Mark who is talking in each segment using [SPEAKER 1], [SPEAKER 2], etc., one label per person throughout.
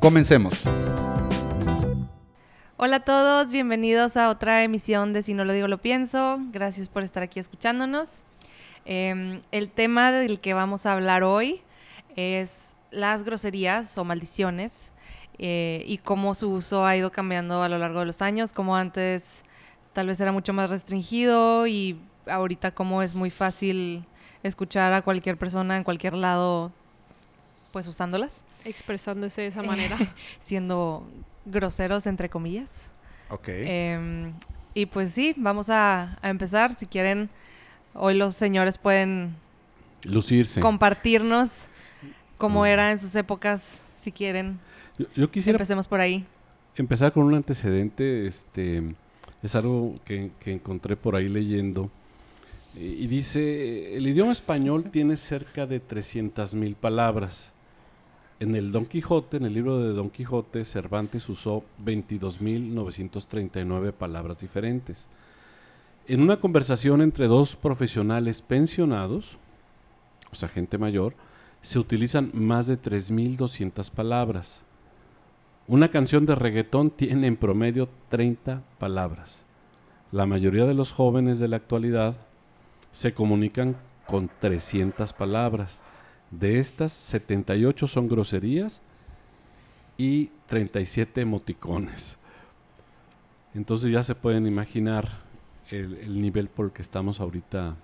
[SPEAKER 1] Comencemos.
[SPEAKER 2] Hola a todos, bienvenidos a otra emisión de Si no lo digo, lo pienso. Gracias por estar aquí escuchándonos. Eh, el tema del que vamos a hablar hoy es las groserías o maldiciones eh, y cómo su uso ha ido cambiando a lo largo de los años, como antes tal vez era mucho más restringido y ahorita como es muy fácil escuchar a cualquier persona en cualquier lado pues usándolas,
[SPEAKER 3] Expresándose de esa manera.
[SPEAKER 2] siendo groseros entre comillas.
[SPEAKER 1] Ok.
[SPEAKER 2] Em, y pues sí, vamos a, a empezar. Si quieren, hoy los señores pueden
[SPEAKER 4] Lucirse.
[SPEAKER 2] compartirnos cómo
[SPEAKER 4] Mm.
[SPEAKER 2] era en sus épocas, si quieren.
[SPEAKER 4] Yo, yo quisiera
[SPEAKER 2] Empecemos por ahí.
[SPEAKER 4] empezar con un antecedente. Este, es algo que, que encontré por ahí leyendo. Y, y dice, el idioma español tiene cerca de 300.000 palabras. En el Don Quijote, en el libro de Don Quijote, Cervantes usó 22.939 palabras diferentes. En una conversación entre dos profesionales pensionados, o sea, gente mayor, se utilizan más de 3.200 palabras. Una canción de reggaetón tiene en promedio 30 palabras. La mayoría de los jóvenes de la actualidad se comunican con 300 palabras. De estas, 78 son groserías y 37 emoticones. Entonces ya se pueden imaginar el, el nivel por el que estamos ahorita,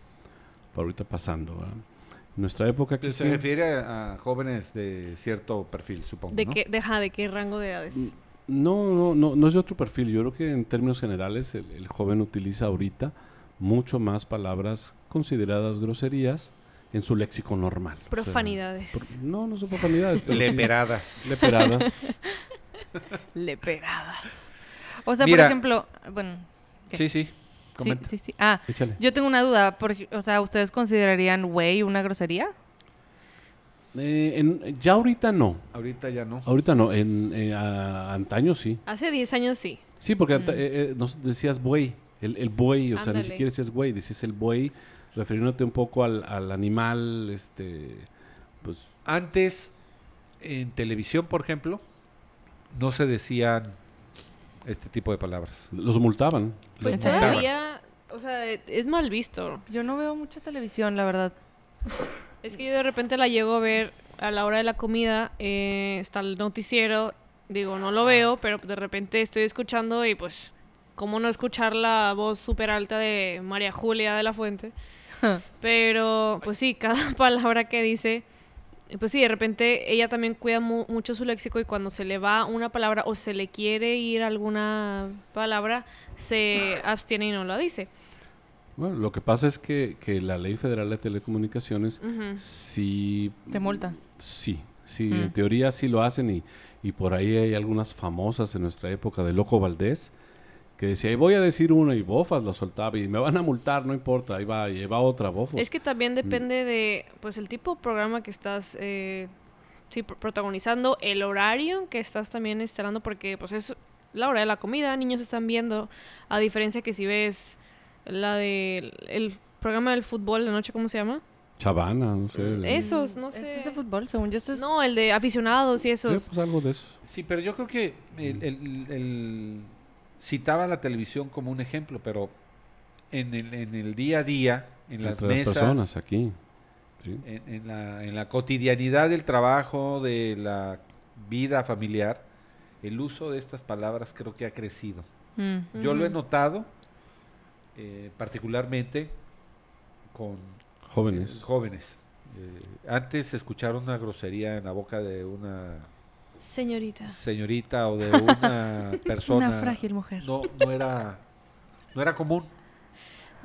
[SPEAKER 4] por ahorita pasando. ¿verdad? En nuestra época...
[SPEAKER 1] Se
[SPEAKER 4] ¿qué-
[SPEAKER 1] refiere a, a jóvenes de cierto perfil, supongo.
[SPEAKER 3] ¿De
[SPEAKER 1] ¿no?
[SPEAKER 3] qué, deja, ¿De qué rango de edades?
[SPEAKER 4] No, no, no, no es de otro perfil. Yo creo que en términos generales el, el joven utiliza ahorita mucho más palabras consideradas groserías en su léxico normal. O sea,
[SPEAKER 3] Profanidades.
[SPEAKER 4] no, no son profanidades, pero sí
[SPEAKER 1] Leperadas.
[SPEAKER 4] leperadas.
[SPEAKER 2] Leperadas. O sea,
[SPEAKER 1] Mira.
[SPEAKER 2] por ejemplo, bueno, ¿Qué?
[SPEAKER 1] Sí, sí.
[SPEAKER 2] sí,
[SPEAKER 1] Comenta.
[SPEAKER 2] sí, sí. Ah,
[SPEAKER 4] Échale.
[SPEAKER 2] yo tengo una duda. por ej- o sea, ¿ustedes considerarían güey una grosería?
[SPEAKER 4] Eh, en- ya ahorita no.
[SPEAKER 1] Ahorita ya no.
[SPEAKER 4] Ahorita no. En eh, a- antaño sí.
[SPEAKER 3] Hace 10 años sí.
[SPEAKER 4] Sí, porque
[SPEAKER 2] Mm.
[SPEAKER 4] eh, eh, nos decías buey. El, el buey, o sea, ni siquiera decías güey, decías el buey, refiriéndote un poco al, al animal, este, pues
[SPEAKER 1] Antes, en televisión, por ejemplo, no se decían este tipo de palabras.
[SPEAKER 4] los multaban.
[SPEAKER 3] Pues
[SPEAKER 1] Los multaban.
[SPEAKER 3] todavía, o sea, es mal visto.
[SPEAKER 2] Yo no veo mucha televisión, la verdad.
[SPEAKER 3] Es que yo de repente la llego a ver a la hora de la comida, eh, está el noticiero, digo, no lo veo, pero de repente estoy escuchando y pues, ¿cómo no escuchar la voz súper alta de María Julia de la Fuente? Pero, pues sí, cada palabra que dice, pues sí, de repente ella también cuida mu- mucho su léxico y cuando se le va una palabra o se le quiere ir alguna palabra, se abstiene y no la dice.
[SPEAKER 4] Bueno, lo que pasa es que, que la Ley Federal de Telecomunicaciones sí...
[SPEAKER 2] Te multa.
[SPEAKER 4] Sí, sí, en teoría sí lo hacen y, y por ahí hay algunas famosas en nuestra época de Loco Valdés que decía, "Ahí voy a decir una y bofas lo soltaba y me van a multar, no importa, ahí va, y ahí va otra bofos.
[SPEAKER 3] Es que también depende de, pues, el tipo de programa que estás eh, sí, pro- protagonizando, el horario en que estás también instalando, porque, pues, es la hora de la comida, niños están viendo, a diferencia que si ves la de el programa del fútbol de noche, ¿cómo se llama?
[SPEAKER 4] Chavana, no sé. de-
[SPEAKER 3] Esos, no
[SPEAKER 2] ¿Es
[SPEAKER 3] sé.
[SPEAKER 2] ese fútbol? Según yo, es...
[SPEAKER 3] No, el de aficionados y
[SPEAKER 4] Sí,
[SPEAKER 3] esos.
[SPEAKER 4] pues algo de eso.
[SPEAKER 1] Sí, pero yo creo que el, el- el- citaba la televisión como un ejemplo, pero en el, en el día a día, en las
[SPEAKER 4] Entre las
[SPEAKER 1] mesas,
[SPEAKER 4] personas aquí. sí.
[SPEAKER 1] en, en la, en la cotidianidad del trabajo, de la vida familiar, el uso de estas palabras creo que ha crecido.
[SPEAKER 2] Mm.
[SPEAKER 1] Yo lo he notado, eh, particularmente con
[SPEAKER 4] Jóvenes.
[SPEAKER 1] eh, jóvenes. Eh, antes escuchar una grosería en la boca de una
[SPEAKER 3] Señorita.
[SPEAKER 1] señorita o de una persona
[SPEAKER 2] Una frágil mujer.
[SPEAKER 1] no, no era no era común.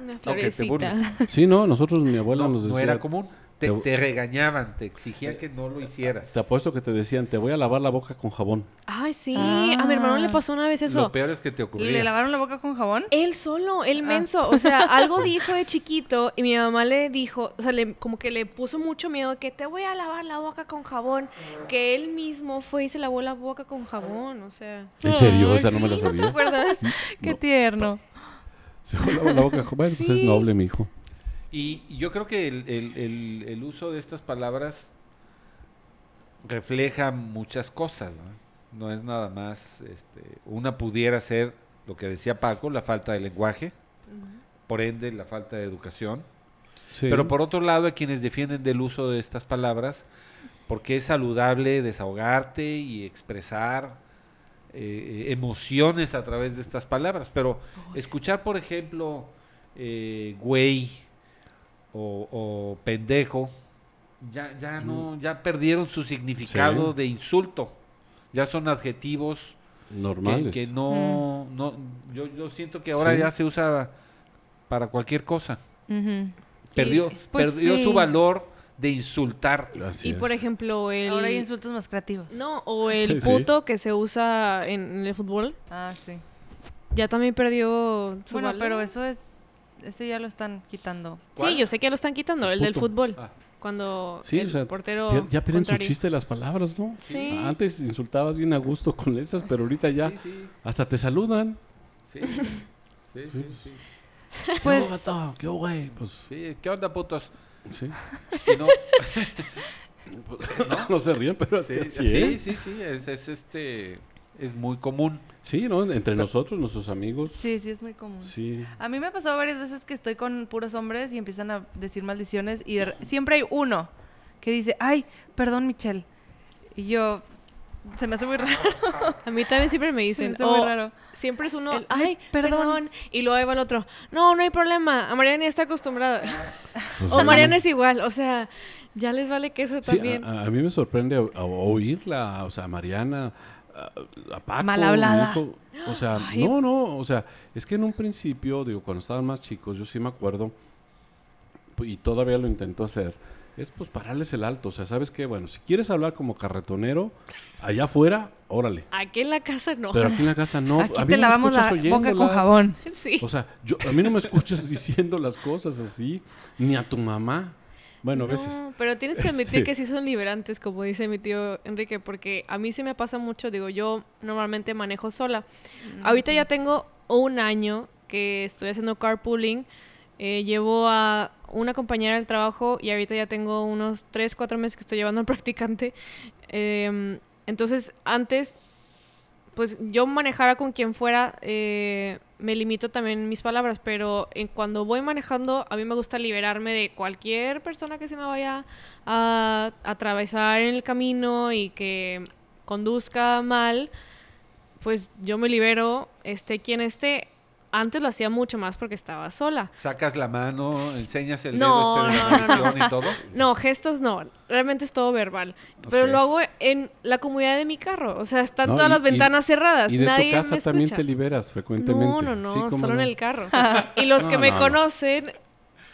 [SPEAKER 3] Una
[SPEAKER 1] No,
[SPEAKER 3] florecita.
[SPEAKER 1] burles.
[SPEAKER 4] Sí, no, nosotros, mi abuela
[SPEAKER 1] No,
[SPEAKER 4] nos
[SPEAKER 1] no
[SPEAKER 4] decía,
[SPEAKER 1] era común. Te,
[SPEAKER 4] Te-
[SPEAKER 1] te regañaban, te exigían que no lo hicieras.
[SPEAKER 4] Te apuesto que te decían, te voy a lavar la boca con jabón.
[SPEAKER 3] Ay, sí. A mi hermano le pasó una vez eso.
[SPEAKER 1] Lo peor es que te
[SPEAKER 2] ¿Y
[SPEAKER 1] ocurría.
[SPEAKER 2] le lavaron la boca con jabón?
[SPEAKER 3] Él solo, él
[SPEAKER 2] Ah.
[SPEAKER 3] menso. O sea, algo dijo de chiquito y mi mamá le dijo, o sea, le- como que le puso mucho miedo que te voy a lavar la boca con jabón. Que él mismo fue y se lavó la boca con jabón, o sea.
[SPEAKER 4] ¿En serio? Esa no me la
[SPEAKER 3] ¿No te
[SPEAKER 4] sabía.
[SPEAKER 3] acuerdas?
[SPEAKER 2] Qué
[SPEAKER 4] No.
[SPEAKER 2] tierno.
[SPEAKER 4] Se lava la boca con Bueno, pues es noble, mi hijo.
[SPEAKER 1] Y yo creo que el, el- el- el uso de estas palabras refleja muchas cosas, ¿no? No es nada más, este, una pudiera ser lo que decía Paco, la falta de lenguaje, por ende la falta de educación,
[SPEAKER 4] Sí.
[SPEAKER 1] pero por otro lado hay quienes defienden del uso de estas palabras porque es saludable desahogarte y expresar eh, emociones a través de estas palabras, pero escuchar por ejemplo eh, güey o, o pendejo ya ya no ya perdieron su significado
[SPEAKER 4] Sí.
[SPEAKER 1] de insulto ya son adjetivos que,
[SPEAKER 4] Normales.
[SPEAKER 1] que no, no yo, yo siento que ahora
[SPEAKER 4] Sí.
[SPEAKER 1] ya se usa para cualquier cosa perdió
[SPEAKER 2] pues
[SPEAKER 1] perdió
[SPEAKER 2] sí.
[SPEAKER 1] su valor de insultar
[SPEAKER 4] Así
[SPEAKER 3] Y
[SPEAKER 4] es.
[SPEAKER 3] por ejemplo, el.
[SPEAKER 2] Ahora hay insultos más creativos.
[SPEAKER 3] No, o el
[SPEAKER 4] Sí.
[SPEAKER 3] puto que se usa en, en el fútbol.
[SPEAKER 2] Ah, sí.
[SPEAKER 3] Ya también perdió su
[SPEAKER 2] Bueno,
[SPEAKER 3] valor.
[SPEAKER 2] pero eso es... Ese ya lo están quitando.
[SPEAKER 1] ¿Cuál?
[SPEAKER 3] Sí, yo sé que ya lo están quitando, el, del fútbol.
[SPEAKER 1] Ah.
[SPEAKER 3] Cuando
[SPEAKER 4] Sí,
[SPEAKER 3] el
[SPEAKER 4] o sea,
[SPEAKER 3] portero.
[SPEAKER 4] pier- ya pierden su chiste las palabras, ¿no?
[SPEAKER 3] Sí.
[SPEAKER 4] Antes insultabas bien a gusto con esas, pero ahorita ya
[SPEAKER 1] Sí, sí,
[SPEAKER 4] hasta te saludan.
[SPEAKER 1] sí. Sí, sí, sí.
[SPEAKER 2] Pues-
[SPEAKER 4] ¿Qué hubo, vato? ¿Qué güey? Pues
[SPEAKER 1] Sí, ¿qué onda, putos?
[SPEAKER 4] sí.
[SPEAKER 1] No,
[SPEAKER 4] No se ríen, pero
[SPEAKER 1] sí,
[SPEAKER 4] así
[SPEAKER 1] sí,
[SPEAKER 4] es.
[SPEAKER 1] sí, sí, es, es, este, es muy común.
[SPEAKER 4] Sí, ¿no? Entre nosotros, nuestros amigos.
[SPEAKER 2] Sí, sí, es muy común.
[SPEAKER 4] Sí.
[SPEAKER 2] A mí me ha pasado varias veces que estoy con puros hombres y empiezan a decir maldiciones y de re- siempre hay uno que dice, ay, perdón, Michelle. Y yo, se me hace muy raro.
[SPEAKER 3] A mí también siempre me
[SPEAKER 2] Se me
[SPEAKER 3] dicen.
[SPEAKER 2] hace muy raro.
[SPEAKER 3] Siempre es uno.
[SPEAKER 2] El, "Ay,
[SPEAKER 3] ay,
[SPEAKER 2] perdón".
[SPEAKER 3] perdón. Y luego ahí va el otro. No, no hay problema. A Mariana ya está acostumbrada.
[SPEAKER 4] Pues,
[SPEAKER 3] o
[SPEAKER 4] sí.
[SPEAKER 3] Mariana es igual. O sea, ya les vale que eso
[SPEAKER 4] Sí,
[SPEAKER 3] también.
[SPEAKER 4] a, a mí me sorprende a- oírla, o sea, Mariana, a, a Paco,
[SPEAKER 2] Mal hablada.
[SPEAKER 4] mi hijo, o sea,
[SPEAKER 3] Ay.
[SPEAKER 4] no, no, o sea, es que en un principio, digo, cuando estaban más chicos, yo sí me acuerdo, pu- y todavía lo intento hacer, es pues pararles el alto, o sea, ¿sabes qué? Bueno, si quieres hablar como carretonero, allá afuera, órale,
[SPEAKER 3] Aquí en la casa no.
[SPEAKER 4] pero aquí en la casa no,
[SPEAKER 2] Aquí
[SPEAKER 4] a mí
[SPEAKER 2] te
[SPEAKER 4] no me
[SPEAKER 2] lavamos la boca con jabón.
[SPEAKER 3] sí.
[SPEAKER 4] O sea, yo, a mí no me escuchas diciendo las cosas así, ni a tu mamá. Bueno, a veces.
[SPEAKER 3] Pero tienes que admitir
[SPEAKER 4] Este-
[SPEAKER 3] que sí son liberantes, como dice mi tío Enrique, porque a mí sí me pasa mucho, digo, yo normalmente manejo sola. Ahorita ya tengo un año que estoy haciendo carpooling, eh, llevo a una compañera del trabajo y ahorita ya tengo unos 3, 4 meses que estoy llevando a un practicante. Em, entonces, antes, pues yo manejara con quien fuera, eh, me limito también mis palabras, pero en cuando voy manejando, a mí me gusta liberarme de cualquier persona que se me vaya a atravesar en el camino y que conduzca mal, pues yo me libero, esté quien esté. Antes lo hacía mucho más porque estaba sola.
[SPEAKER 1] Sacas la mano, enseñas el
[SPEAKER 3] No,
[SPEAKER 1] dedo este de
[SPEAKER 3] no,
[SPEAKER 1] la
[SPEAKER 3] no,
[SPEAKER 1] maldición y todo.
[SPEAKER 3] No, gestos no. Realmente es todo verbal. Pero lo hago en la comodidad de mi carro. O sea, están
[SPEAKER 4] No,
[SPEAKER 3] todas
[SPEAKER 4] y-
[SPEAKER 3] las ventanas cerradas.
[SPEAKER 4] Y de
[SPEAKER 3] Nadie
[SPEAKER 4] tu casa
[SPEAKER 3] me
[SPEAKER 4] también te liberas frecuentemente.
[SPEAKER 3] No, no, no,
[SPEAKER 4] Sí,
[SPEAKER 3] solo en
[SPEAKER 4] no.
[SPEAKER 3] el carro. y los que
[SPEAKER 4] No,
[SPEAKER 3] me
[SPEAKER 4] no, no.
[SPEAKER 3] conocen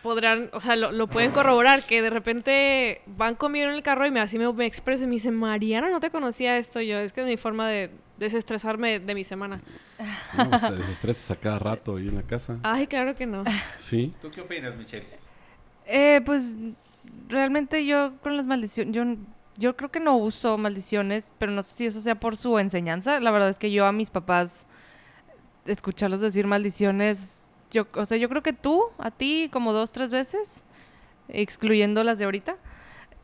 [SPEAKER 3] podrán, o sea, lo, lo pueden corroborar, que de repente van conmigo en el carro y me, así me, me expreso y me dicen, Mariana, no te conocía esto yo, es que es mi forma de desestresarme de mi semana.
[SPEAKER 4] No, pues te desestresas a cada rato ahí en la casa.
[SPEAKER 3] Ay, claro que no.
[SPEAKER 4] Sí.
[SPEAKER 1] ¿Tú qué opinas, Michelle?
[SPEAKER 2] Eh, pues realmente yo con las maldiciones, yo, yo creo que no uso maldiciones, pero no sé si eso sea por su enseñanza. La verdad es que yo a mis papás escucharlos decir maldiciones, yo, o sea, yo creo que tú, a ti, como dos, tres veces, excluyendo las de ahorita.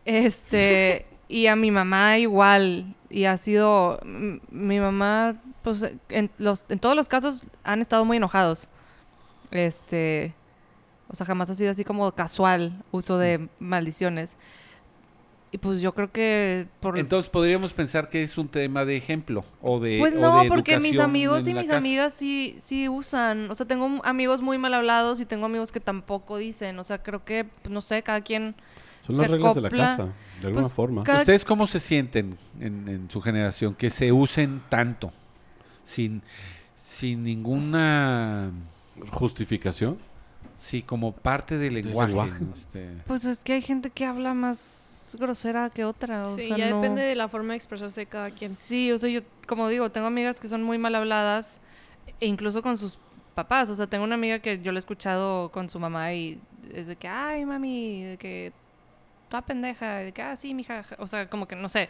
[SPEAKER 2] Este, y a mi mamá igual, y ha sido, mi mamá, pues en, los, en todos los casos han estado muy enojados. Este, o sea, jamás ha sido así como casual uso de maldiciones. Y pues yo creo que por...
[SPEAKER 1] Entonces podríamos pensar que es un tema de ejemplo o de
[SPEAKER 2] Pues
[SPEAKER 1] o
[SPEAKER 2] no,
[SPEAKER 1] de
[SPEAKER 2] porque mis amigos y mis
[SPEAKER 1] casa.
[SPEAKER 2] amigas sí, sí usan. O sea, tengo amigos muy mal hablados y tengo amigos que tampoco dicen. O sea, creo que, pues, no sé, cada quien...
[SPEAKER 4] Son las reglas de la casa, de alguna
[SPEAKER 2] Pues,
[SPEAKER 4] forma.
[SPEAKER 2] cada-
[SPEAKER 1] ¿Ustedes cómo se sienten en, en su generación que se usen tanto sin sin ninguna
[SPEAKER 4] Justificación.
[SPEAKER 1] Sí, como parte del lenguaje. Este,
[SPEAKER 2] Pues es que hay gente que habla más grosera que otra. O
[SPEAKER 3] Sí,
[SPEAKER 2] sea,
[SPEAKER 3] ya
[SPEAKER 2] no-
[SPEAKER 3] depende de la forma de expresarse de cada quien.
[SPEAKER 2] Sí, o sea, yo, como digo, tengo amigas que son muy mal habladas, e incluso con sus papás. O sea, tengo una amiga que yo la he escuchado con su mamá y es de que, ay, mami, de que toda pendeja, de que, ah, sí, mija. O sea, como que no sé.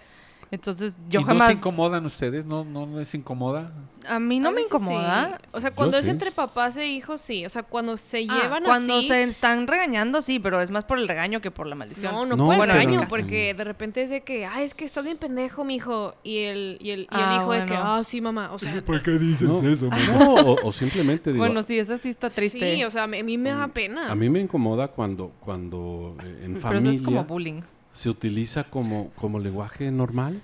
[SPEAKER 2] Entonces, yo
[SPEAKER 1] ¿Y
[SPEAKER 2] jamás.
[SPEAKER 1] no se incomodan ustedes? ¿No, no les incomoda?
[SPEAKER 2] a mí no
[SPEAKER 3] A
[SPEAKER 2] me incomoda.
[SPEAKER 3] sí. O sea, cuando es
[SPEAKER 4] sí.
[SPEAKER 3] entre papás e hijos, sí. O sea, cuando se
[SPEAKER 2] Ah,
[SPEAKER 3] llevan
[SPEAKER 2] cuando
[SPEAKER 3] así...
[SPEAKER 2] se están regañando, sí, pero es más por el regaño que por la maldición.
[SPEAKER 3] No, no,
[SPEAKER 4] No,
[SPEAKER 3] por el
[SPEAKER 2] pero-
[SPEAKER 3] regaño, porque de repente es de que, ay, es que estás bien pendejo, mijo. Y el, y el, y el
[SPEAKER 2] Ah,
[SPEAKER 3] hijo de que,
[SPEAKER 2] bueno.
[SPEAKER 3] ah, sí, mamá. O sea,
[SPEAKER 1] qué dices
[SPEAKER 4] No, no, o, o simplemente digo,
[SPEAKER 2] Bueno, sí, eso sí está triste.
[SPEAKER 3] sí, o sea, a mí me da pena.
[SPEAKER 4] a mí me incomoda cuando, cuando eh, en
[SPEAKER 2] pero eso es como
[SPEAKER 4] familia
[SPEAKER 2] bullying.
[SPEAKER 4] Se utiliza como, como lenguaje normal.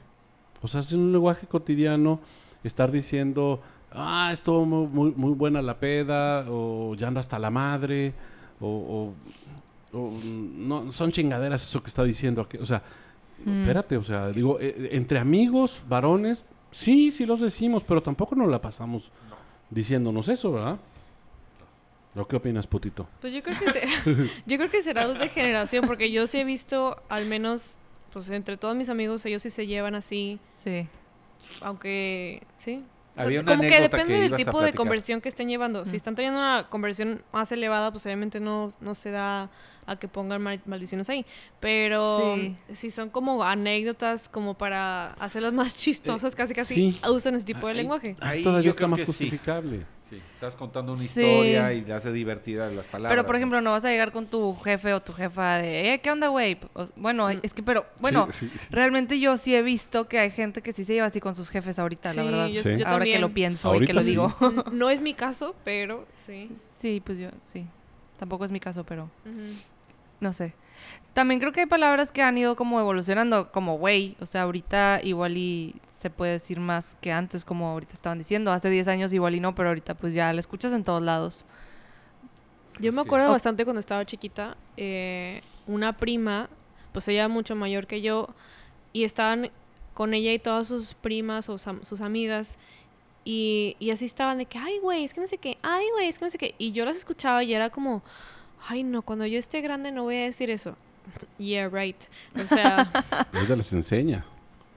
[SPEAKER 4] O sea, es un lenguaje cotidiano estar diciendo, ah, estuvo muy, muy, muy buena la peda, o ya ando hasta la madre, o, o- o, no, son chingaderas eso que está diciendo. aquí. O sea,
[SPEAKER 2] Mm.
[SPEAKER 4] espérate, o sea, digo, eh, entre amigos, varones, sí, sí los decimos, pero tampoco nos la pasamos diciéndonos eso, ¿verdad? ¿O qué opinas, putito?
[SPEAKER 3] Pues yo creo que se- yo creo que será de generación, porque yo sí he visto, al menos, pues entre todos mis amigos, ellos sí se llevan así,
[SPEAKER 2] Sí.
[SPEAKER 3] aunque, sí.
[SPEAKER 1] Había una
[SPEAKER 3] como que depende
[SPEAKER 1] que
[SPEAKER 3] del tipo de conversión que estén llevando. Si
[SPEAKER 2] Mm.
[SPEAKER 3] están teniendo una conversión más elevada, pues obviamente no, no se da a que pongan mal- maldiciones ahí. Pero
[SPEAKER 2] Sí.
[SPEAKER 3] si son como anécdotas como para hacerlas más chistosas, casi casi
[SPEAKER 4] sí.
[SPEAKER 3] usan ese tipo de
[SPEAKER 1] Ahí-
[SPEAKER 3] lenguaje.
[SPEAKER 1] ahí
[SPEAKER 4] Todavía
[SPEAKER 1] yo
[SPEAKER 4] está
[SPEAKER 1] creo
[SPEAKER 4] más
[SPEAKER 1] que sí. Sí, estás contando una
[SPEAKER 2] Sí.
[SPEAKER 1] historia y le hace divertida las palabras.
[SPEAKER 2] Pero, por ejemplo, no vas a llegar con tu jefe o tu jefa de, eh, ¿qué onda, güey? Bueno, es que, pero, bueno,
[SPEAKER 4] Sí, sí.
[SPEAKER 2] realmente yo sí he visto que hay gente que sí se lleva así con sus jefes ahorita, la verdad.
[SPEAKER 3] yo-
[SPEAKER 4] Sí.
[SPEAKER 3] yo
[SPEAKER 2] Ahora que lo pienso y que lo digo.
[SPEAKER 3] No es mi caso, pero sí.
[SPEAKER 2] sí, pues yo, sí. Tampoco es mi caso, pero no sé. También creo que hay palabras que han ido como evolucionando, como güey. O sea, ahorita igual y se puede decir más que antes, como ahorita estaban diciendo. Hace 10 años igual y no, pero ahorita pues ya la escuchas en todos lados.
[SPEAKER 3] Yo me acuerdo bastante cuando estaba chiquita, eh, una prima, pues ella mucho mayor que yo, y estaban con ella y todas sus primas o sam- sus amigas, y, y así estaban de que, ay, güey, es que no sé qué, ay, güey, es que no sé qué, y yo las escuchaba y era como, ay, no, cuando yo esté grande no voy a decir eso. Yeah, right. O sea,
[SPEAKER 4] Ella les enseña.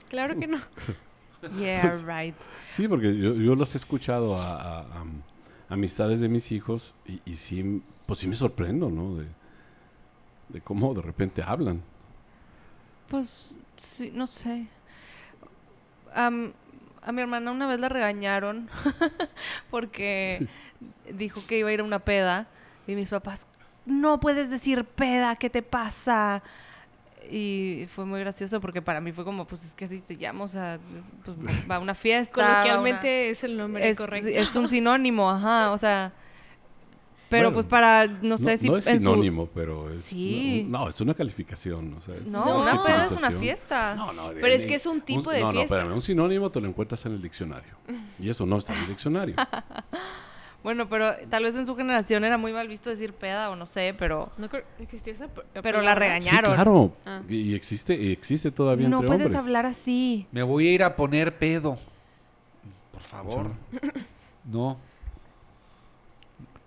[SPEAKER 3] claro que no.
[SPEAKER 2] Yeah, right.
[SPEAKER 4] Sí, porque yo, yo los he escuchado a, a- a amistades de mis hijos y, y sí, pues sí me sorprendo, ¿no? De, de cómo de repente hablan.
[SPEAKER 2] Pues, sí, no sé. A mi hermana una vez la regañaron porque dijo que iba a ir a una peda y mis papás, no puedes decir peda, ¿qué te pasa? Y fue muy gracioso porque para mí fue como, pues es que así se llama, o sea, pues, va a una fiesta. una-
[SPEAKER 3] Coloquialmente es el nombre
[SPEAKER 2] es,
[SPEAKER 3] correcto.
[SPEAKER 2] es un sinónimo, ajá, o sea, pero
[SPEAKER 4] Bueno,
[SPEAKER 2] pues para, no sé si
[SPEAKER 4] no es
[SPEAKER 2] su-
[SPEAKER 4] sinónimo, pero es.
[SPEAKER 2] Sí.
[SPEAKER 4] No, es una calificación. O sea, es
[SPEAKER 2] No,
[SPEAKER 3] No,
[SPEAKER 2] una peda es una fiesta.
[SPEAKER 4] No, no,
[SPEAKER 3] Pero es que es un tipo de
[SPEAKER 4] no,
[SPEAKER 3] fiesta.
[SPEAKER 4] No, espérame, un sinónimo te lo encuentras en el diccionario. Y eso no está en el diccionario.
[SPEAKER 2] Bueno, pero tal vez en su generación era muy mal visto decir peda o no sé, pero
[SPEAKER 3] No creo que existía esa
[SPEAKER 2] Pero la regañaron.
[SPEAKER 4] Sí, claro. Y y existe, y existe todavía
[SPEAKER 2] no
[SPEAKER 4] entre
[SPEAKER 2] puedes
[SPEAKER 4] hombres.
[SPEAKER 2] hablar así.
[SPEAKER 1] Me voy a ir a poner pedo. Por favor. No.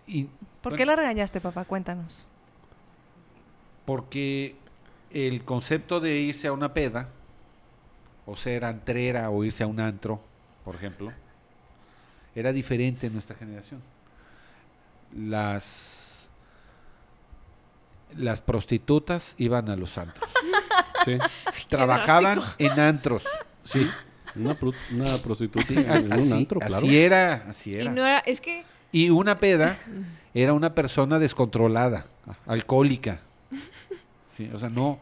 [SPEAKER 1] Y
[SPEAKER 2] ¿Por
[SPEAKER 1] bueno,
[SPEAKER 2] qué la regañaste, papá? Cuéntanos.
[SPEAKER 1] Porque el concepto de irse a una peda, o ser antrera o irse a un antro, por ejemplo, era diferente en nuestra generación. Las las prostitutas iban a los antros.
[SPEAKER 4] Sí,
[SPEAKER 1] Trabajaban en antros.
[SPEAKER 4] sí. Una, pro- una prostituta
[SPEAKER 1] Sí,
[SPEAKER 4] en un
[SPEAKER 1] así,
[SPEAKER 4] antro, claro.
[SPEAKER 1] así era, así
[SPEAKER 3] Y
[SPEAKER 1] era.
[SPEAKER 3] no era, es que
[SPEAKER 1] Y una peda era una persona descontrolada, alcohólica. Sí, o sea, no,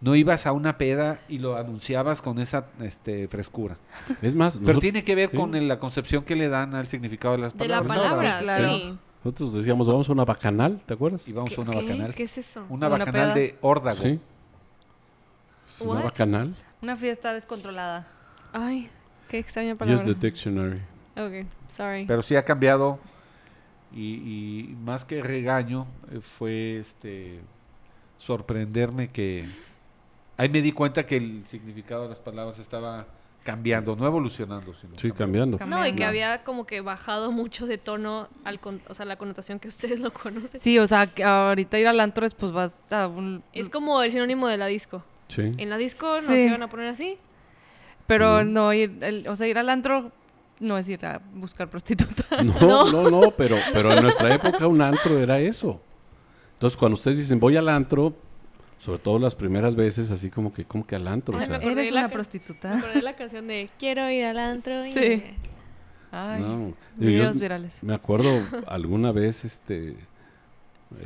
[SPEAKER 1] no ibas a una peda y lo anunciabas con esa este, frescura.
[SPEAKER 4] Es más,
[SPEAKER 1] Pero
[SPEAKER 4] nosotros,
[SPEAKER 1] tiene que ver
[SPEAKER 4] sí.
[SPEAKER 1] con el- la concepción que le dan al significado de las
[SPEAKER 3] de la
[SPEAKER 1] palabras.
[SPEAKER 3] palabra,
[SPEAKER 2] Sí, claro.
[SPEAKER 3] sí.
[SPEAKER 4] Nosotros decíamos, vamos a una bacanal, ¿te acuerdas?
[SPEAKER 1] Y vamos
[SPEAKER 3] ¿Qué,
[SPEAKER 1] a una
[SPEAKER 3] qué?
[SPEAKER 1] bacanal.
[SPEAKER 3] ¿Qué es eso?
[SPEAKER 1] Una
[SPEAKER 2] ¿Una
[SPEAKER 1] bacanal
[SPEAKER 2] peda?
[SPEAKER 1] de órdago.
[SPEAKER 4] Sí. Es una bacanal.
[SPEAKER 2] Una fiesta descontrolada.
[SPEAKER 3] Ay, qué extraña
[SPEAKER 4] Use
[SPEAKER 3] palabra.
[SPEAKER 4] the dictionary.
[SPEAKER 3] Ok, sorry.
[SPEAKER 1] Pero sí ha cambiado. Y, y más que regaño, eh, fue este sorprenderme que. Ahí me di cuenta que el significado de las palabras estaba cambiando, no evolucionando, sino
[SPEAKER 4] Sí, cambiando.
[SPEAKER 2] Cam-
[SPEAKER 3] No, y que
[SPEAKER 2] Cambiando.
[SPEAKER 3] había como que bajado mucho de tono, al con- o sea, la connotación que ustedes lo conocen.
[SPEAKER 2] Sí, o sea, que ahorita ir al antro es pues vas a un...
[SPEAKER 3] Es como el sinónimo de la disco.
[SPEAKER 4] Sí.
[SPEAKER 3] En la disco nos
[SPEAKER 2] Sí.
[SPEAKER 3] iban a poner así.
[SPEAKER 2] Pero
[SPEAKER 4] Ujú.
[SPEAKER 2] no ir, el- o sea, ir al antro no es ir a buscar prostituta.
[SPEAKER 4] No, no, no, pero, pero en nuestra época un antro era eso. Entonces, cuando ustedes dicen voy al antro, sobre todo las primeras veces, así como que, como que al antro. o
[SPEAKER 3] Ay,
[SPEAKER 4] sea,
[SPEAKER 3] me acordé
[SPEAKER 2] Eres
[SPEAKER 3] de la
[SPEAKER 2] prostituta.
[SPEAKER 3] Me acordé la canción de Quiero ir al antro. y-
[SPEAKER 2] Sí. Ay,
[SPEAKER 4] no. Digo, yo
[SPEAKER 2] videos virales.
[SPEAKER 4] me acuerdo alguna vez, este,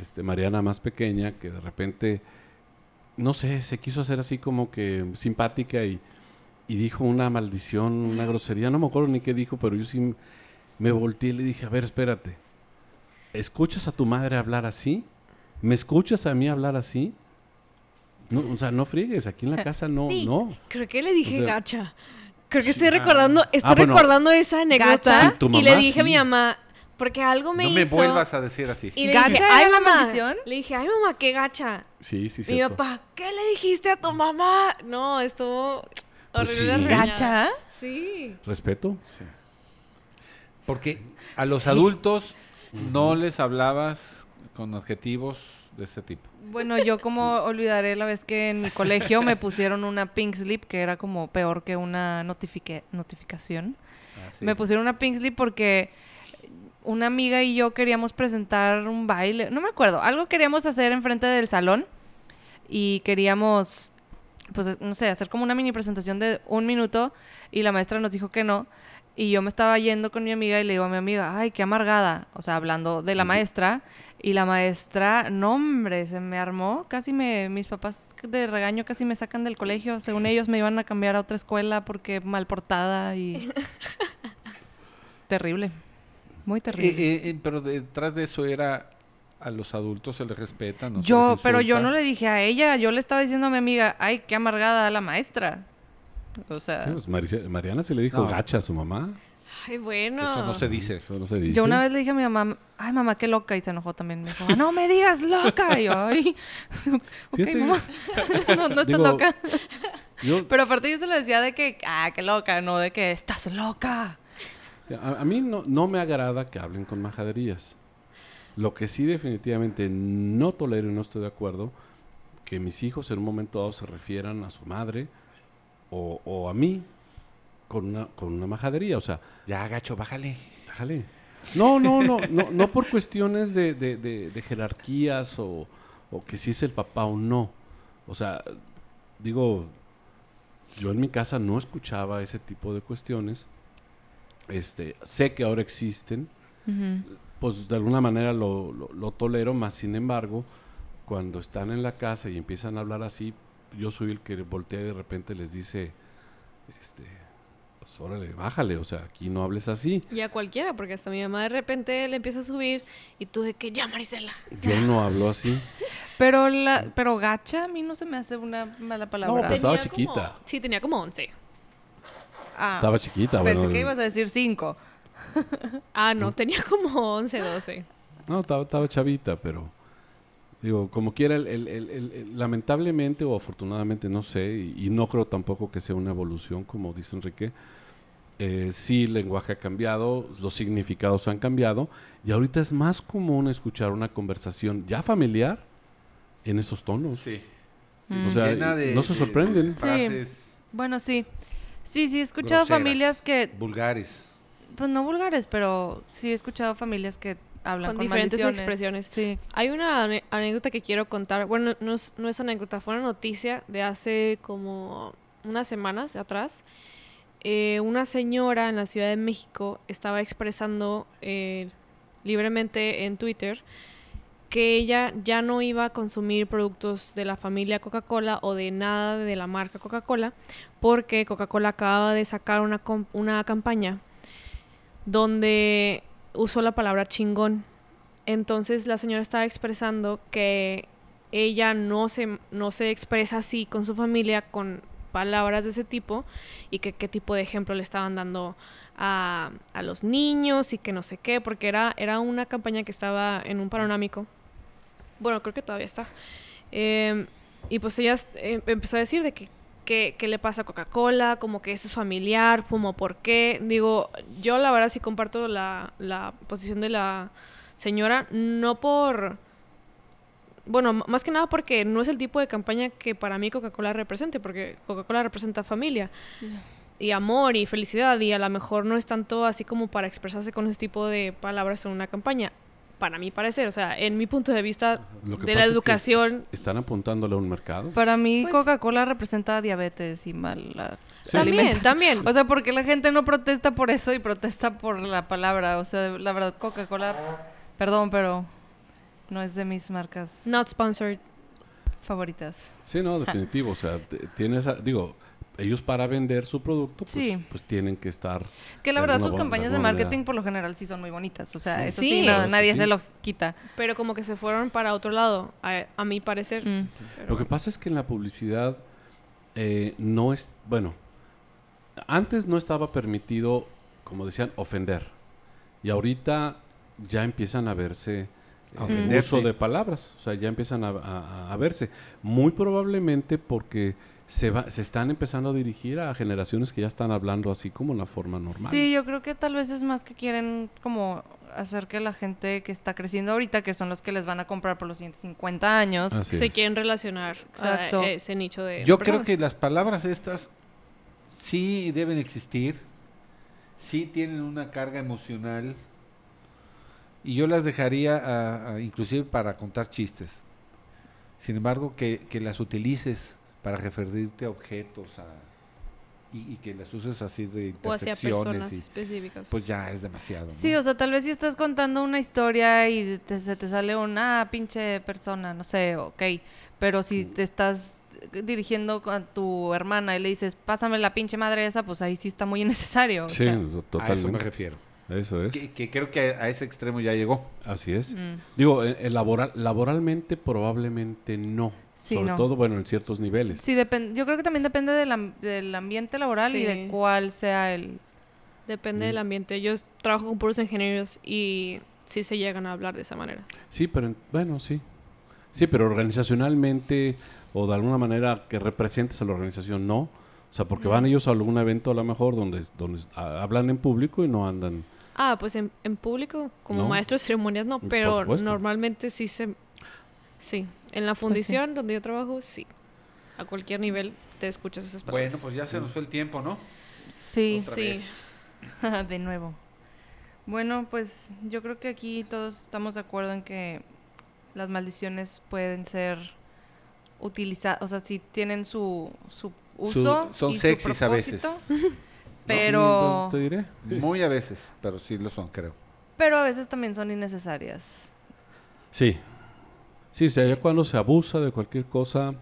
[SPEAKER 4] este, Mariana más pequeña, que de repente, no sé, se quiso hacer así como que simpática y, y dijo una maldición, una grosería, no me acuerdo ni qué dijo, pero yo sí me volteé y le dije, a ver, espérate, ¿escuchas a tu madre hablar así? ¿Me escuchas a mí hablar así? No, o sea, no friegues, aquí en la casa no,
[SPEAKER 3] Sí.
[SPEAKER 4] no.
[SPEAKER 3] Creo que le dije
[SPEAKER 4] O sea-
[SPEAKER 3] gacha. Creo que estoy recordando, estoy
[SPEAKER 4] Ah, bueno.
[SPEAKER 3] recordando esa anécdota.
[SPEAKER 4] Sí,
[SPEAKER 3] y le dije a mi
[SPEAKER 4] sí.
[SPEAKER 3] mamá, porque algo me
[SPEAKER 1] no
[SPEAKER 3] hizo.
[SPEAKER 1] me vuelvas a decir así.
[SPEAKER 3] Y le
[SPEAKER 2] ¿Gacha
[SPEAKER 3] dije, ay,
[SPEAKER 2] la
[SPEAKER 3] mamá.
[SPEAKER 2] maldición?
[SPEAKER 3] Le dije, ay, mamá, qué gacha.
[SPEAKER 4] Sí, sí,
[SPEAKER 3] Mi
[SPEAKER 4] cierto.
[SPEAKER 3] papá, ¿qué le dijiste a tu mamá? No, estuvo
[SPEAKER 4] Pues
[SPEAKER 3] horrible.
[SPEAKER 4] sí.
[SPEAKER 2] ¿Gacha?
[SPEAKER 3] Sí.
[SPEAKER 4] Respeto.
[SPEAKER 1] Porque a los adultos no les hablabas con adjetivos de ese tipo.
[SPEAKER 2] Bueno, yo como olvidaré la vez que en mi colegio me pusieron una pink slip, que era como peor que una notificación.
[SPEAKER 1] Así.
[SPEAKER 2] Me pusieron una pink slip porque una amiga y yo queríamos presentar un baile, no me acuerdo, algo queríamos hacer enfrente del salón y queríamos, pues, no sé, hacer como una mini presentación de un minuto y la maestra nos dijo que no. Y yo me estaba yendo con mi amiga y le digo a mi amiga, ay, qué amargada. O sea, hablando de la maestra. Y la maestra, no hombre, se me armó. Casi me, mis papás de regaño casi me sacan del colegio. Según ellos me iban a cambiar a otra escuela porque mal portada y... terrible. Muy terrible.
[SPEAKER 1] Eh, eh, pero detrás de eso era a los adultos se les respeta, no se
[SPEAKER 2] yo,
[SPEAKER 1] les
[SPEAKER 2] pero yo no le dije a ella, yo le estaba diciendo a mi amiga, ay, qué amargada la maestra. O sea,
[SPEAKER 4] Sí, pues, Mariana se le dijo
[SPEAKER 1] No.
[SPEAKER 4] gacha a su mamá.
[SPEAKER 3] Ay, bueno.
[SPEAKER 1] Eso no se dice.
[SPEAKER 4] Eso no se dice.
[SPEAKER 2] yo una vez le dije a mi mamá, ay, mamá, qué loca, y se enojó también. Me dijo, "Ah, no me digas loca. Y yo, ay, ok,
[SPEAKER 4] Fíjate,
[SPEAKER 2] mamá, no, no estás
[SPEAKER 4] digo,
[SPEAKER 2] loca.
[SPEAKER 4] yo-
[SPEAKER 2] Pero aparte yo se lo decía de que, ah, qué loca, no de que estás loca.
[SPEAKER 4] a, a mí no, no me agrada que hablen con majaderías. Lo que sí definitivamente no tolero y no estoy de acuerdo, que mis hijos en un momento dado se refieran a su madre o, o a mí con una, con una majadería. O sea,
[SPEAKER 1] Ya, gacho, bájale.
[SPEAKER 4] Déjale. No, no, no, no, no por cuestiones de, de- de- de jerarquías o, o que si es el papá o no. O sea, digo, yo en mi casa no escuchaba ese tipo de cuestiones. Este, sé que ahora existen, pues de alguna manera lo, lo- lo tolero, más sin embargo, cuando están en la casa y empiezan a hablar así, yo soy el que voltea y de repente les dice, este, pues órale, bájale, o sea, aquí no hables así.
[SPEAKER 3] Y a cualquiera, porque hasta mi mamá de repente le empieza a subir y tú de que ya, Marisela.
[SPEAKER 4] Yo no hablo así.
[SPEAKER 2] Pero, la, pero gacha a mí no se me hace una mala palabra.
[SPEAKER 4] pues, estaba chiquita.
[SPEAKER 3] como- sí, tenía como 11.
[SPEAKER 2] Ah,
[SPEAKER 4] Estaba chiquita,
[SPEAKER 2] pensé
[SPEAKER 4] bueno.
[SPEAKER 2] que ibas a decir cinco.
[SPEAKER 3] Ah, no, tenía como 11, 12.
[SPEAKER 4] No, estaba, estaba chavita, pero digo, como quiera, el, el- el- el- el- lamentablemente o afortunadamente, no sé, y, y no creo tampoco que sea una evolución, como dice Enrique. Eh, sí, el lenguaje ha cambiado, los significados han cambiado, y ahorita es más común escuchar una conversación ya familiar en esos tonos.
[SPEAKER 1] Sí.
[SPEAKER 4] O sea,
[SPEAKER 1] Llena de-
[SPEAKER 4] no se
[SPEAKER 1] de
[SPEAKER 4] sorprenden.
[SPEAKER 1] Frases
[SPEAKER 2] Bueno, sí. Sí, sí, he escuchado
[SPEAKER 1] Groseras.
[SPEAKER 2] familias que,
[SPEAKER 1] vulgares.
[SPEAKER 2] pues no vulgares, pero sí he escuchado familias que hablan
[SPEAKER 3] Con
[SPEAKER 2] con,
[SPEAKER 3] diferentes expresiones.
[SPEAKER 2] Sí.
[SPEAKER 3] Hay una anécdota que quiero contar. Bueno, no es, no es anécdota, fue una noticia de hace como unas semanas atrás. Eh, una señora en la Ciudad de México estaba expresando eh, libremente en Twitter que ella ya no iba a consumir productos de la familia Coca-Cola o de nada de la marca Coca-Cola porque Coca-Cola acaba de sacar una, una campaña donde usó la palabra chingón. Entonces la señora estaba expresando que ella no se, no se expresa así con su familia con palabras de ese tipo y que qué tipo de ejemplo le estaban dando a, a los niños y que no sé qué, porque era, era una campaña que estaba en un panorámico. Bueno, creo que todavía está. Eh, y pues ella eh, empezó a decir de que ¿qué, qué le pasa a Coca-Cola? Como que esto es familiar, como por qué. Digo, yo la verdad sí comparto la, la posición de la señora, no por... Bueno, más que nada porque no es el tipo de campaña que para mí Coca-Cola represente, porque Coca-Cola representa familia y amor y felicidad y a lo mejor no es tanto así como para expresarse con ese tipo de palabras en una campaña. Para mi parecer, o sea, en mi punto de vista
[SPEAKER 4] Lo que
[SPEAKER 3] de
[SPEAKER 4] pasa
[SPEAKER 3] la
[SPEAKER 4] es que
[SPEAKER 3] educación,
[SPEAKER 4] Están apuntándole a un mercado.
[SPEAKER 2] Para mí
[SPEAKER 3] Pues-
[SPEAKER 2] Coca-Cola representa diabetes y mal
[SPEAKER 4] Sí.
[SPEAKER 3] también, también.
[SPEAKER 2] O sea, porque la gente no protesta por eso y protesta por la palabra. O sea, la verdad, Coca-Cola, perdón, pero no es de mis marcas
[SPEAKER 3] Not sponsored.
[SPEAKER 2] favoritas.
[SPEAKER 4] Sí, no, definitivo. O sea, t- tienes, a- digo, ellos para vender su producto, pues,
[SPEAKER 2] Sí.
[SPEAKER 4] pues tienen que estar.
[SPEAKER 2] Que la verdad, sus campañas de marketing
[SPEAKER 4] manera.
[SPEAKER 2] por lo general sí son muy bonitas. O sea, eso
[SPEAKER 3] Sí.
[SPEAKER 2] nadie
[SPEAKER 4] sí.
[SPEAKER 2] se los quita.
[SPEAKER 3] Pero como que se fueron para otro lado, a, a mi parecer.
[SPEAKER 2] Mm.
[SPEAKER 3] Pero
[SPEAKER 4] Lo que pasa es que en la publicidad eh, no es, bueno, antes no estaba permitido, como decían, ofender. Y ahorita ya empiezan a verse
[SPEAKER 1] A
[SPEAKER 4] el
[SPEAKER 1] ofenderse.
[SPEAKER 4] uso de palabras, o sea, ya empiezan a, a- a verse. Muy probablemente porque se, va, se están empezando a dirigir a generaciones que ya están hablando así como en la forma normal.
[SPEAKER 2] Sí, yo creo que tal vez es más que quieren como hacer que la gente que está creciendo ahorita, que son los que les van a comprar por los siguientes 50 años,
[SPEAKER 4] Así
[SPEAKER 3] se
[SPEAKER 4] es.
[SPEAKER 3] quieren relacionar
[SPEAKER 2] Exacto.
[SPEAKER 3] a ese nicho de
[SPEAKER 1] Yo creo que las palabras estas sí deben existir, sí tienen una carga emocional y yo las dejaría a- a- inclusive para contar chistes. Sin embargo, que, que las utilices para referirte a objetos a- y, y que las uses así de
[SPEAKER 3] o hacia personas
[SPEAKER 1] y,
[SPEAKER 3] específicas.
[SPEAKER 1] pues ya es demasiado. ¿no?
[SPEAKER 2] Sí, o sea, tal vez si estás contando una historia y te- se te sale una pinche persona, no sé, ok. Pero si te estás dirigiendo a tu hermana y le dices, pásame la pinche madre esa, pues ahí sí está muy innecesario. o
[SPEAKER 4] Sí,
[SPEAKER 2] sea.
[SPEAKER 1] a eso me
[SPEAKER 4] totalmente.
[SPEAKER 1] refiero.
[SPEAKER 4] Eso es.
[SPEAKER 1] Que, que creo que a ese extremo ya llegó.
[SPEAKER 4] Así es.
[SPEAKER 2] Mm.
[SPEAKER 4] Digo, eh, eh, laboral, laboralmente probablemente no.
[SPEAKER 2] Sí,
[SPEAKER 4] Sobre
[SPEAKER 2] no.
[SPEAKER 4] todo, bueno, en ciertos niveles.
[SPEAKER 2] Sí, yo creo que también depende del, am- del ambiente laboral y de cuál sea el...
[SPEAKER 3] Depende
[SPEAKER 4] Mm.
[SPEAKER 3] del ambiente. Yo trabajo con puros ingenieros y sí se llegan a hablar de esa manera.
[SPEAKER 4] Sí, pero en- bueno, sí. Sí, pero organizacionalmente o de alguna manera que representes a la organización, no. O sea, porque van ellos a algún evento a lo mejor donde, donde ah, hablan en público y no andan.
[SPEAKER 3] Ah, pues en, en público, como
[SPEAKER 4] No.
[SPEAKER 3] maestro de ceremonias no,
[SPEAKER 4] Por
[SPEAKER 3] pero normalmente sí se... Sí, en la
[SPEAKER 2] Pues
[SPEAKER 3] fundición donde yo trabajo, sí. A cualquier nivel te escuchas esas palabras.
[SPEAKER 1] Bueno, pues ya se nos fue el tiempo, ¿no?
[SPEAKER 2] Sí,
[SPEAKER 1] Otra
[SPEAKER 3] sí.
[SPEAKER 1] vez.
[SPEAKER 2] de nuevo. Bueno, pues yo creo que aquí todos estamos de acuerdo en que las maldiciones pueden ser utilizadas, o sea, si tienen su, su uso.
[SPEAKER 1] son
[SPEAKER 2] y su
[SPEAKER 1] a veces.
[SPEAKER 2] Pero,
[SPEAKER 4] te diré.
[SPEAKER 1] Muy a veces, pero sí lo son, creo.
[SPEAKER 2] pero a veces también son innecesarias.
[SPEAKER 4] Sí. Sí, o sea, ya cuando se abusa de cualquier cosa,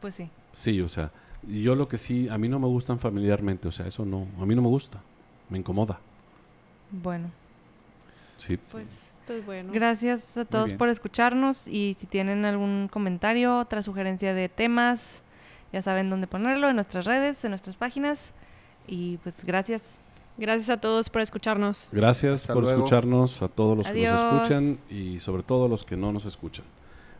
[SPEAKER 2] Pues sí.
[SPEAKER 4] sí, o sea, yo lo que sí, a mí no me gustan familiarmente, o sea, eso no, a mí no me gusta, me incomoda.
[SPEAKER 2] Bueno,
[SPEAKER 4] Sí.
[SPEAKER 2] pues
[SPEAKER 3] Pues bueno.
[SPEAKER 2] gracias a todos por escucharnos y si tienen algún comentario, otra sugerencia de temas, ya saben dónde ponerlo en nuestras redes, en nuestras páginas. Y pues gracias.
[SPEAKER 3] Gracias a todos por escucharnos.
[SPEAKER 4] Gracias
[SPEAKER 1] Hasta
[SPEAKER 4] por
[SPEAKER 1] luego.
[SPEAKER 4] escucharnos, a todos los que nos escuchan y sobre todo los que no nos escuchan.